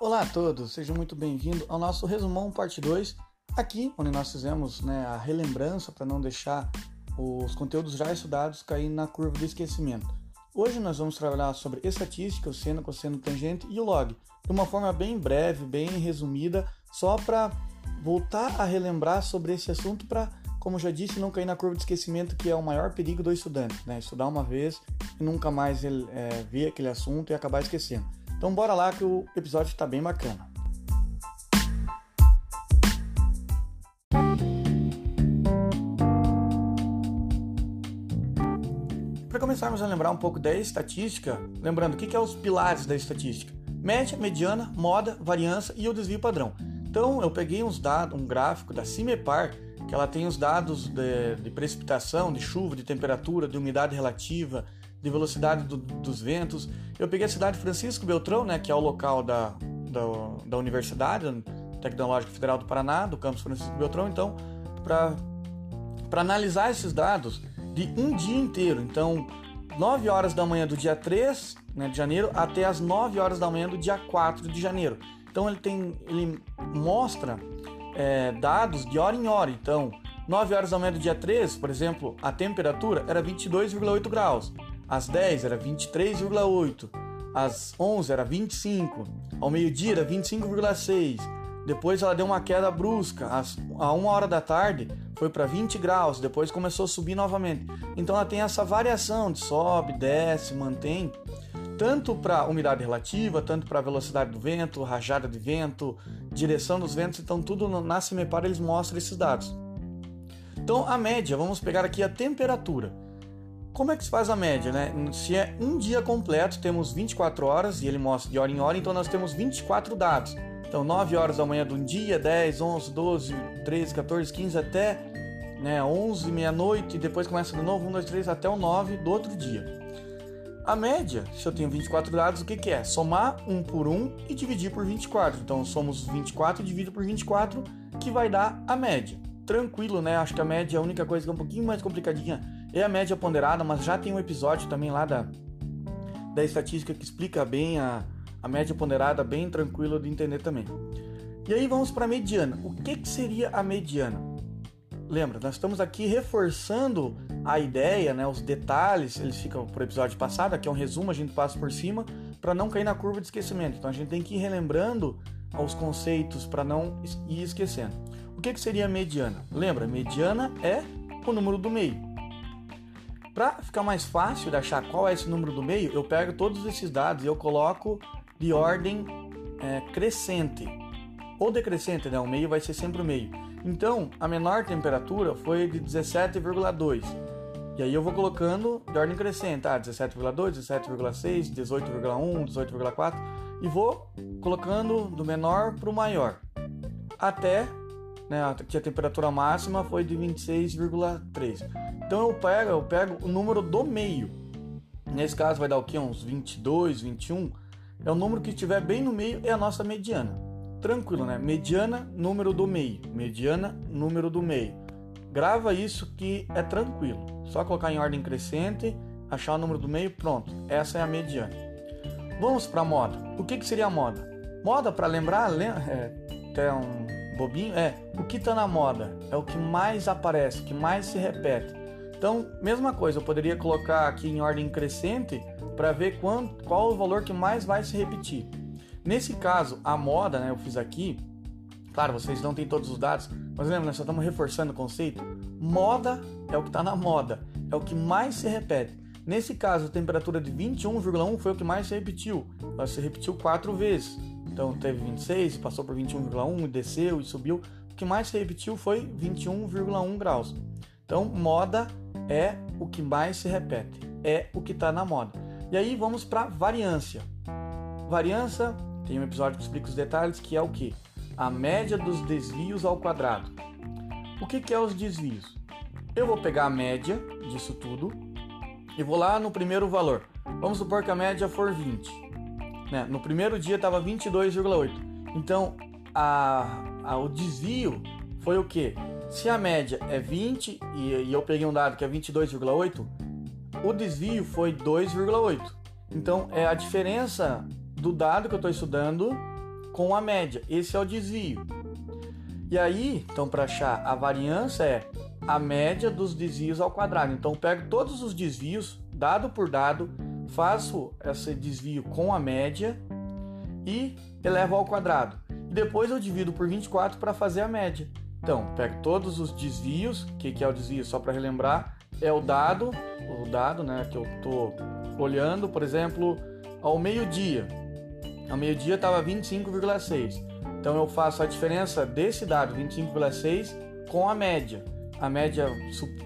Olá a todos, sejam muito bem-vindos ao nosso resumão parte 2, aqui onde nós fizemos né, a relembrança para não deixar os conteúdos já estudados cair na curva do esquecimento. Hoje nós vamos trabalhar sobre estatística, o seno, cosseno, tangente e o log, de uma forma bem breve, bem resumida, só para voltar a relembrar sobre esse assunto para, como já disse, não cair na curva de esquecimento, que é o maior perigo do estudante, né? Estudar uma vez e nunca mais é, ver aquele assunto e acabar esquecendo. Então bora lá que o episódio está bem bacana. Para começarmos a lembrar um pouco da estatística, lembrando o que, que é os pilares da estatística: média, mediana, moda, variância e o desvio padrão. Então eu peguei uns dados, um gráfico da CIMEPAR, que ela tem os dados de, de precipitação, de chuva, de temperatura, de umidade relativa, de velocidade do, dos ventos. Eu peguei a cidade de Francisco Beltrão, né, que é o local da, da, da Universidade Tecnológica Federal do Paraná, do campus Francisco Beltrão, então, para analisar esses dados de um dia inteiro. Então, 9 horas da manhã do dia 3 né, de janeiro até as 9 horas da manhã do dia 4 de janeiro. Então ele tem, ele mostra é, dados de hora em hora. Então, 9 horas da manhã do dia 3, por exemplo, a temperatura era 22,8 graus às 10 era 23,8, às 11 era 25, ao meio-dia era 25,6. Depois ela deu uma queda brusca, às, a 1 hora da tarde foi para 20 graus, depois começou a subir novamente. Então ela tem essa variação de sobe, desce, mantém, tanto para umidade relativa, tanto para velocidade do vento, rajada de vento, direção dos ventos, então tudo na CIMEPAR eles mostram esses dados. Então a média, vamos pegar aqui a temperatura. Como é que se faz a média, né? Se é um dia completo, temos 24 horas e ele mostra de hora em hora, então nós temos 24 dados. Então, 9 horas da manhã de um dia, 10, 11, 12, 13, 14, 15 até né, 11, meia-noite, e depois começa de novo, 1, 2, 3 até o 9 do outro dia. A média, se eu tenho 24 dados, o que, que é? Somar 1 por 1 e dividir por 24. Então, somos 24 e divido por 24, que vai dar a média. Tranquilo, né? Acho que a média é a única coisa que é um pouquinho mais complicadinha é a média ponderada, mas já tem um episódio também lá da, da estatística que explica bem a, a média ponderada, bem tranquilo de entender também. E aí vamos para a mediana. O que, que seria a mediana? Lembra, nós estamos aqui reforçando a ideia, né, os detalhes, eles ficam por episódio passado, aqui é um resumo, a gente passa por cima para não cair na curva de esquecimento. Então a gente tem que ir relembrando os conceitos para não ir esquecendo. O que, que seria a mediana? Lembra, mediana é o número do meio. Para ficar mais fácil de achar qual é esse número do meio, eu pego todos esses dados e eu coloco de ordem é, crescente ou decrescente, né? O meio vai ser sempre o meio. Então, a menor temperatura foi de 17,2. E aí eu vou colocando de ordem crescente, ah, 17,2, 17,6, 18,1, 18,4 e vou colocando do menor para o maior. Até né, que a temperatura máxima foi de 26,3. Então eu pego, eu pego o número do meio. Nesse caso vai dar o que? Uns 22, 21. É o número que estiver bem no meio, é a nossa mediana. Tranquilo, né? Mediana, número do meio. Mediana, número do meio. Grava isso que é tranquilo. Só colocar em ordem crescente, achar o número do meio, pronto. Essa é a mediana. Vamos para moda. O que, que seria moda? Moda, para lembrar, é, até um bobinho, é o que está na moda. É o que mais aparece, que mais se repete. Então, mesma coisa, eu poderia colocar aqui em ordem crescente para ver quanto, qual o valor que mais vai se repetir. Nesse caso, a moda, né, eu fiz aqui, claro, vocês não têm todos os dados, mas lembra, nós só estamos reforçando o conceito. Moda é o que está na moda, é o que mais se repete. Nesse caso, a temperatura de 21,1 foi o que mais se repetiu. Ela se repetiu quatro vezes. Então teve 26, passou por 21,1, desceu e subiu. O que mais se repetiu foi 21,1 graus. Então, moda é o que mais se repete, é o que está na moda. E aí vamos para variância. Variância, tem um episódio que explica os detalhes, que é o que? A média dos desvios ao quadrado. O que, que é os desvios? Eu vou pegar a média disso tudo e vou lá no primeiro valor. Vamos supor que a média for 20. Né? No primeiro dia estava 22,8. Então, a, a, o desvio foi o que? Se a média é 20 e, eu peguei um dado que é 22,8, o desvio foi 2,8. Então é a diferença do dado que eu estou estudando com a média. Esse é o desvio. E aí, então, para achar a variância é a média dos desvios ao quadrado. Então, pego todos os desvios, dado por dado, faço esse desvio com a média e elevo ao quadrado. E depois eu divido por 24 para fazer a média. Então, pego todos os desvios, o que, que é o desvio? Só para relembrar, é o dado, o dado né, que eu estou olhando, por exemplo, ao meio-dia. Ao meio-dia estava 25,6. Então eu faço a diferença desse dado, 25,6, com a média. A média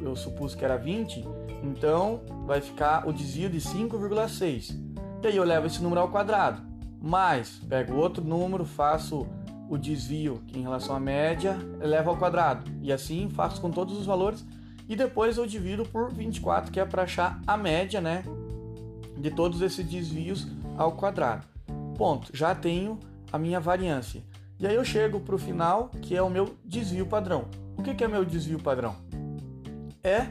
eu supus que era 20, então vai ficar o desvio de 5,6. E aí eu levo esse número ao quadrado. Mais, pego outro número, faço o desvio em relação à média, levo ao quadrado. E assim faço com todos os valores. E depois eu divido por 24, que é para achar a média, né? De todos esses desvios ao quadrado. Ponto. Já tenho a minha variância. E aí eu chego para o final, que é o meu desvio padrão. O que é meu desvio padrão? É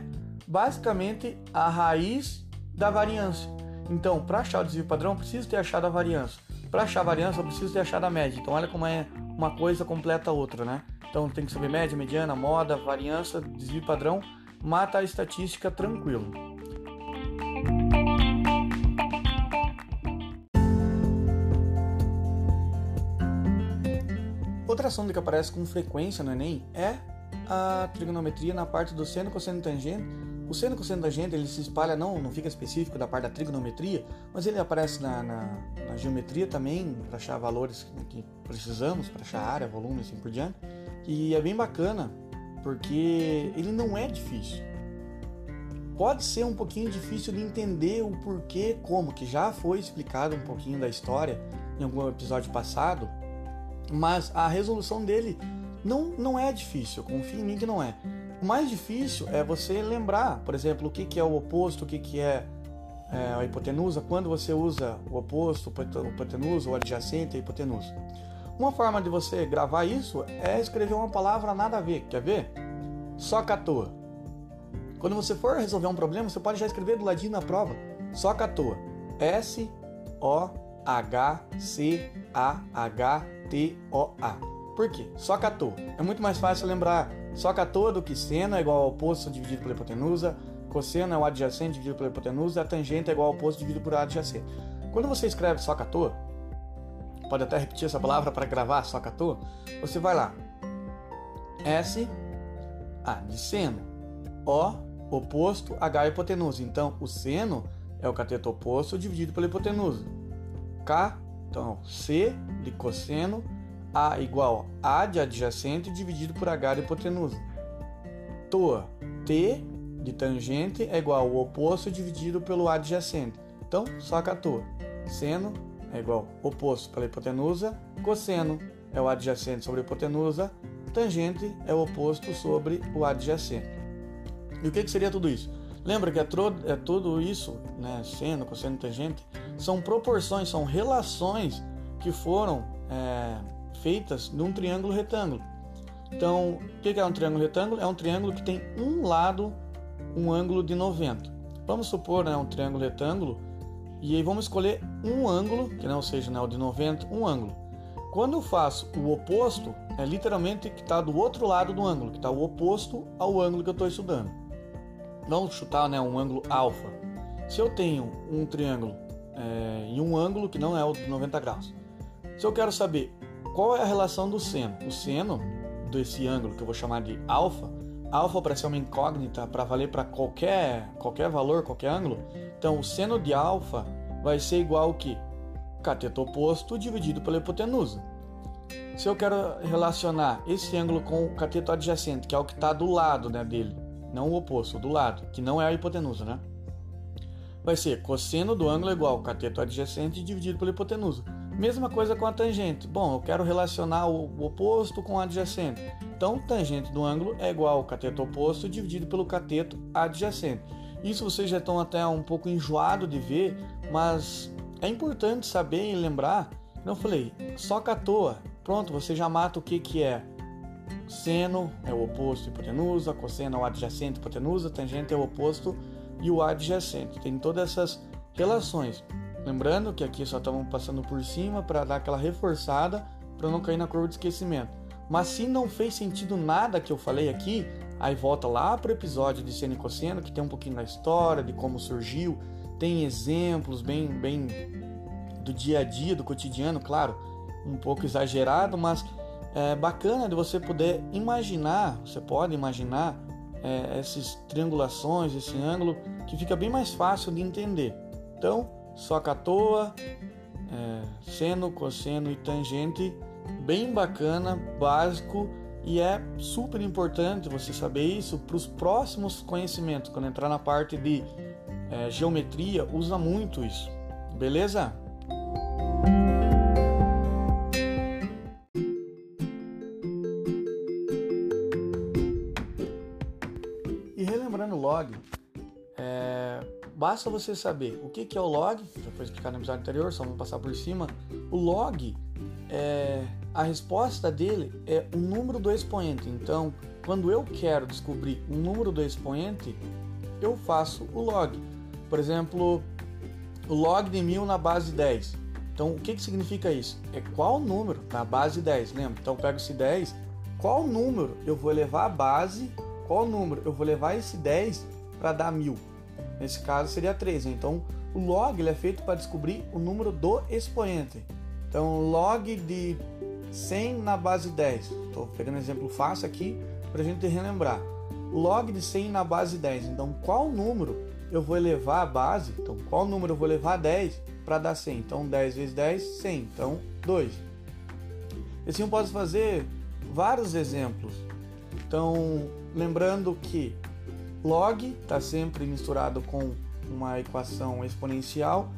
basicamente a raiz da variância. Então, para achar o desvio padrão, preciso ter achado a variância. Para achar a variância, eu preciso ter achado a média. Então, olha como é uma coisa completa a outra, né? Então, tem que saber média, mediana, moda, variância, desvio padrão, mata a estatística tranquilo. Outra sonda que aparece com frequência no Enem é a trigonometria na parte do seno, cosseno e tangente. O seno, cosseno e tangente ele se espalha, não, não fica específico da parte da trigonometria, mas ele aparece na, na, na geometria também, para achar valores que precisamos, para achar área, volume e assim por diante. E é bem bacana, porque ele não é difícil. Pode ser um pouquinho difícil de entender o porquê, como, que já foi explicado um pouquinho da história em algum episódio passado, mas a resolução dele não, não é difícil, confia em mim que não é. O mais difícil é você lembrar, por exemplo, o que, que é o oposto, o que, que é, é a hipotenusa, quando você usa o oposto, o hipotenusa, o adjacente, a hipotenusa. Uma forma de você gravar isso é escrever uma palavra nada a ver. Quer ver? Só toa. Quando você for resolver um problema, você pode já escrever do ladinho na prova. Só toa. S O H C A H T O A. Por quê? Só toa. É muito mais fácil lembrar só toa do que seno é igual ao oposto dividido pela hipotenusa, cosseno é o adjacente dividido pela hipotenusa, a tangente é igual ao oposto dividido por adjacente. Quando você escreve só toa, pode até repetir essa palavra para gravar só toa, você vai lá. S, A de seno, O oposto H hipotenusa. Então, o seno é o cateto oposto dividido pela hipotenusa. K, então, C de cosseno, A igual a de adjacente dividido por H de hipotenusa. Toa, T de tangente é igual ao oposto dividido pelo adjacente. Então, só a toa. Seno é igual oposto pela hipotenusa, cosseno é o adjacente sobre a hipotenusa, tangente é o oposto sobre o adjacente. E o que, que seria tudo isso? Lembra que é, é tudo isso, né, seno, cosseno, tangente, são proporções, são relações que foram é, feitas num triângulo retângulo. Então, o que é um triângulo retângulo? É um triângulo que tem um lado, um ângulo de 90. Vamos supor né, um triângulo retângulo e aí vamos escolher um ângulo, que não seja né, o de 90, um ângulo. Quando eu faço o oposto, é literalmente que está do outro lado do ângulo, que está o oposto ao ângulo que eu estou estudando vamos chutar né, um ângulo alfa. Se eu tenho um triângulo é, em um ângulo que não é o de 90 graus, se eu quero saber qual é a relação do seno, o seno desse ângulo que eu vou chamar de alfa, alfa para ser uma incógnita, para valer para qualquer, qualquer valor, qualquer ângulo, então o seno de alfa vai ser igual ao que? Cateto oposto dividido pela hipotenusa. Se eu quero relacionar esse ângulo com o cateto adjacente, que é o que está do lado né, dele, não o oposto, do lado, que não é a hipotenusa, né? Vai ser cosseno do ângulo igual ao cateto adjacente dividido pela hipotenusa. Mesma coisa com a tangente. Bom, eu quero relacionar o oposto com o adjacente. Então, tangente do ângulo é igual ao cateto oposto dividido pelo cateto adjacente. Isso vocês já estão até um pouco enjoado de ver, mas é importante saber e lembrar. Não falei, só catoa. Pronto, você já mata o que, que é Seno é o oposto hipotenusa, cosseno é o adjacente hipotenusa, tangente é o oposto e o adjacente. Tem todas essas relações. Lembrando que aqui só estamos passando por cima para dar aquela reforçada para não cair na curva de esquecimento. Mas se não fez sentido nada que eu falei aqui, aí volta lá para o episódio de seno e cosseno, que tem um pouquinho da história, de como surgiu, tem exemplos bem, bem do dia a dia, do cotidiano, claro, um pouco exagerado, mas é bacana de você poder imaginar, você pode imaginar é, essas triangulações, esse ângulo, que fica bem mais fácil de entender. Então, só à toa, é, seno, cosseno e tangente, bem bacana, básico e é super importante você saber isso para os próximos conhecimentos. Quando entrar na parte de é, geometria, usa muito isso, beleza? Basta você saber o que, que é o log, já foi explicado no episódio anterior, só vamos passar por cima. O log, é, a resposta dele é o número do expoente. Então, quando eu quero descobrir o número do expoente, eu faço o log. Por exemplo, o log de 1000 na base 10. Então, o que, que significa isso? É qual número na base 10, lembra? Então, eu pego esse 10, qual número eu vou levar a base qual número eu vou levar esse 10 para dar 1000. Nesse caso seria 13. Então o log ele é feito para descobrir o número do expoente. Então log de 100 na base 10. Estou pegando um exemplo fácil aqui para a gente relembrar. Log de 100 na base 10. Então qual número eu vou levar a base? Então qual número eu vou levar 10 para dar 100? Então 10 vezes 10, 100. Então 2. Assim eu posso fazer vários exemplos. Então, lembrando que log está sempre misturado com uma equação exponencial,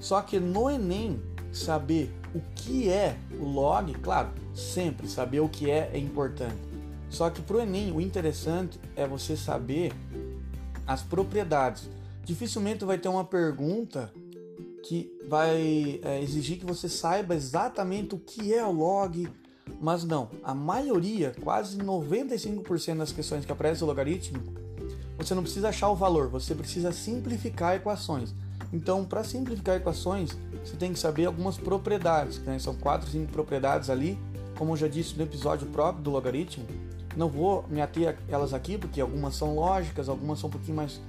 só que no Enem, saber o que é o log, claro, sempre saber o que é é importante. Só que para o Enem, o interessante é você saber as propriedades. Dificilmente vai ter uma pergunta que vai é, exigir que você saiba exatamente o que é o log, mas não, a maioria, quase 95% das questões que aparecem no logaritmo, você não precisa achar o valor, você precisa simplificar equações. Então, para simplificar equações, você tem que saber algumas propriedades, né? são quatro, cinco propriedades ali, como eu já disse no episódio próprio do logaritmo. Não vou me ater a elas aqui, porque algumas são lógicas, algumas são um pouquinho mais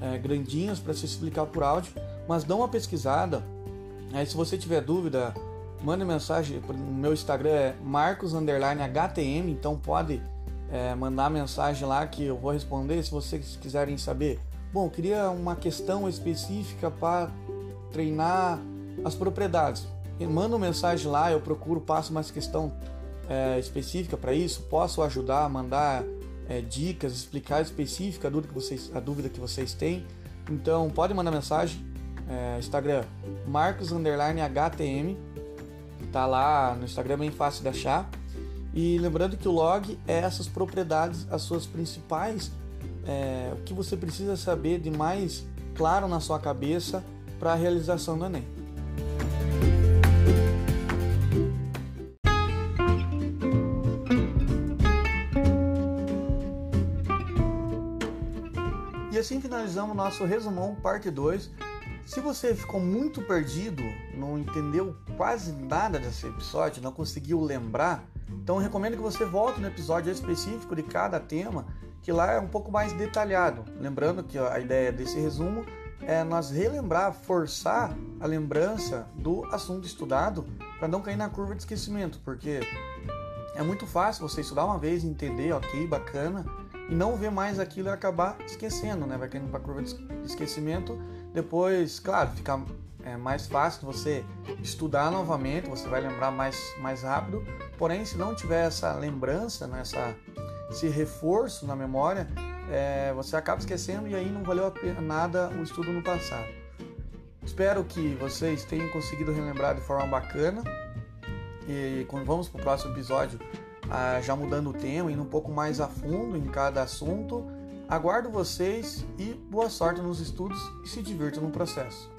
é, grandinhas para se explicar por áudio, mas dá uma pesquisada. Aí, se você tiver dúvida, mande mensagem no meu Instagram é marcos_htm, então pode é, mandar mensagem lá que eu vou responder se vocês quiserem saber. Bom, queria uma questão específica para treinar as propriedades. Manda uma mensagem lá, eu procuro, passo uma questão é, específica para isso, posso ajudar, mandar é, dicas, explicar específica a dúvida que vocês, a dúvida que vocês têm. Então pode mandar mensagem, é, Instagram marcos_htm Tá lá no Instagram, bem fácil de achar. E lembrando que o log é essas propriedades, as suas principais, é, o que você precisa saber de mais claro na sua cabeça para a realização do Enem. E assim finalizamos nosso resumão parte 2 se você ficou muito perdido, não entendeu quase nada desse episódio, não conseguiu lembrar, então eu recomendo que você volte no episódio específico de cada tema, que lá é um pouco mais detalhado. Lembrando que a ideia desse resumo é nós relembrar, forçar a lembrança do assunto estudado para não cair na curva de esquecimento, porque é muito fácil você estudar uma vez, entender, ok, bacana, e não ver mais aquilo e acabar esquecendo, né? Vai caindo para curva de esquecimento depois, claro, fica é, mais fácil você estudar novamente, você vai lembrar mais, mais rápido. Porém, se não tiver essa lembrança, né, essa, esse reforço na memória, é, você acaba esquecendo e aí não valeu a pena nada o estudo no passado. Espero que vocês tenham conseguido relembrar de forma bacana. E vamos para o próximo episódio, ah, já mudando o tema, indo um pouco mais a fundo em cada assunto Aguardo vocês e boa sorte nos estudos e se divirtam no processo.